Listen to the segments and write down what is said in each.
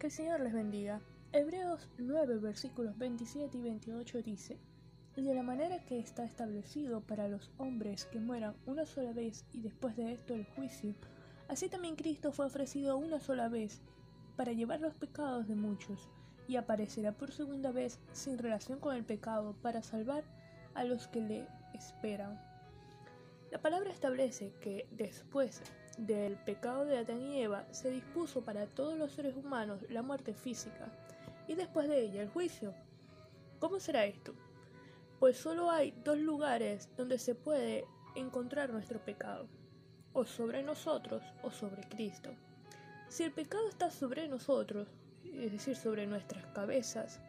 Que el Señor les bendiga. Hebreos 9 versículos 27 y 28 dice, y de la manera que está establecido para los hombres que mueran una sola vez y después de esto el juicio, así también Cristo fue ofrecido una sola vez para llevar los pecados de muchos, y aparecerá por segunda vez sin relación con el pecado para salvar a los que le esperan. La palabra establece que después del pecado de Adán y Eva se dispuso para todos los seres humanos la muerte física y después de ella el juicio. ¿Cómo será esto? Pues solo hay dos lugares donde se puede encontrar nuestro pecado, o sobre nosotros o sobre Cristo. Si el pecado está sobre nosotros, es decir, sobre nuestras cabezas,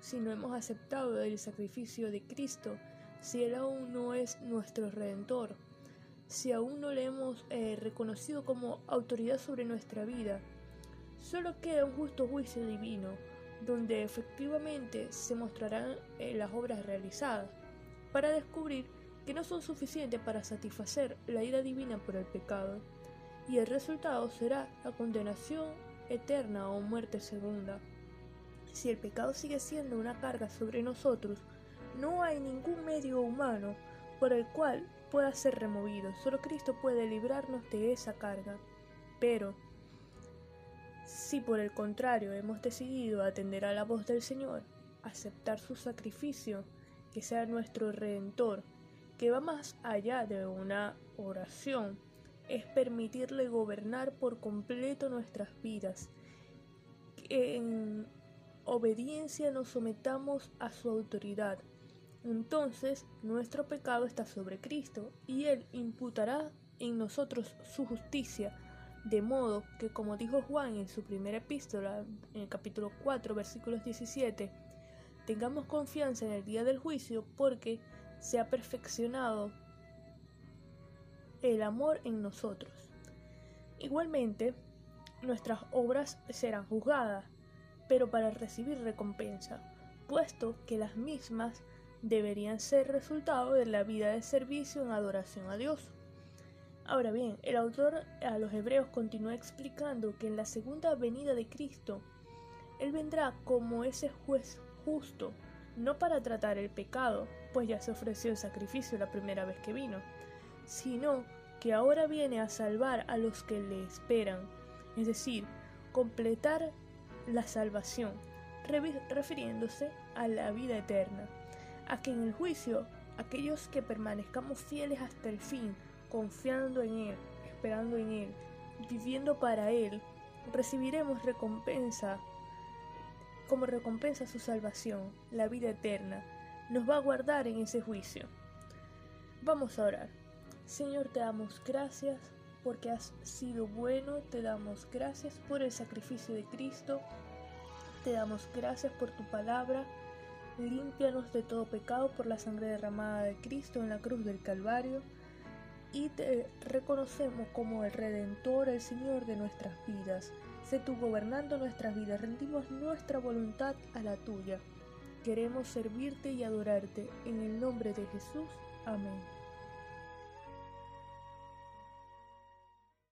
si no hemos aceptado el sacrificio de Cristo, si Él aún no es nuestro redentor, si aún no le hemos eh, reconocido como autoridad sobre nuestra vida. Solo queda un justo juicio divino, donde efectivamente se mostrarán eh, las obras realizadas, para descubrir que no son suficientes para satisfacer la ira divina por el pecado, y el resultado será la condenación eterna o muerte segunda. Si el pecado sigue siendo una carga sobre nosotros, no hay ningún medio humano por el cual pueda ser removido. Solo Cristo puede librarnos de esa carga. Pero, si por el contrario hemos decidido atender a la voz del Señor, aceptar su sacrificio, que sea nuestro redentor, que va más allá de una oración, es permitirle gobernar por completo nuestras vidas. En obediencia nos sometamos a su autoridad entonces nuestro pecado está sobre Cristo y Él imputará en nosotros su justicia, de modo que como dijo Juan en su primera epístola, en el capítulo 4, versículos 17, tengamos confianza en el día del juicio porque se ha perfeccionado el amor en nosotros. Igualmente, nuestras obras serán juzgadas, pero para recibir recompensa, puesto que las mismas deberían ser resultado de la vida de servicio en adoración a Dios. Ahora bien, el autor a los hebreos continúa explicando que en la segunda venida de Cristo, Él vendrá como ese juez justo, no para tratar el pecado, pues ya se ofreció el sacrificio la primera vez que vino, sino que ahora viene a salvar a los que le esperan, es decir, completar la salvación, refiriéndose a la vida eterna a que en el juicio aquellos que permanezcamos fieles hasta el fin, confiando en Él, esperando en Él, viviendo para Él, recibiremos recompensa, como recompensa su salvación, la vida eterna, nos va a guardar en ese juicio. Vamos a orar. Señor, te damos gracias porque has sido bueno, te damos gracias por el sacrificio de Cristo, te damos gracias por tu palabra, límpianos de todo pecado por la sangre derramada de Cristo en la cruz del Calvario, y te reconocemos como el Redentor, el Señor de nuestras vidas. Sé tú gobernando nuestras vidas, rendimos nuestra voluntad a la tuya. Queremos servirte y adorarte. En el nombre de Jesús. Amén.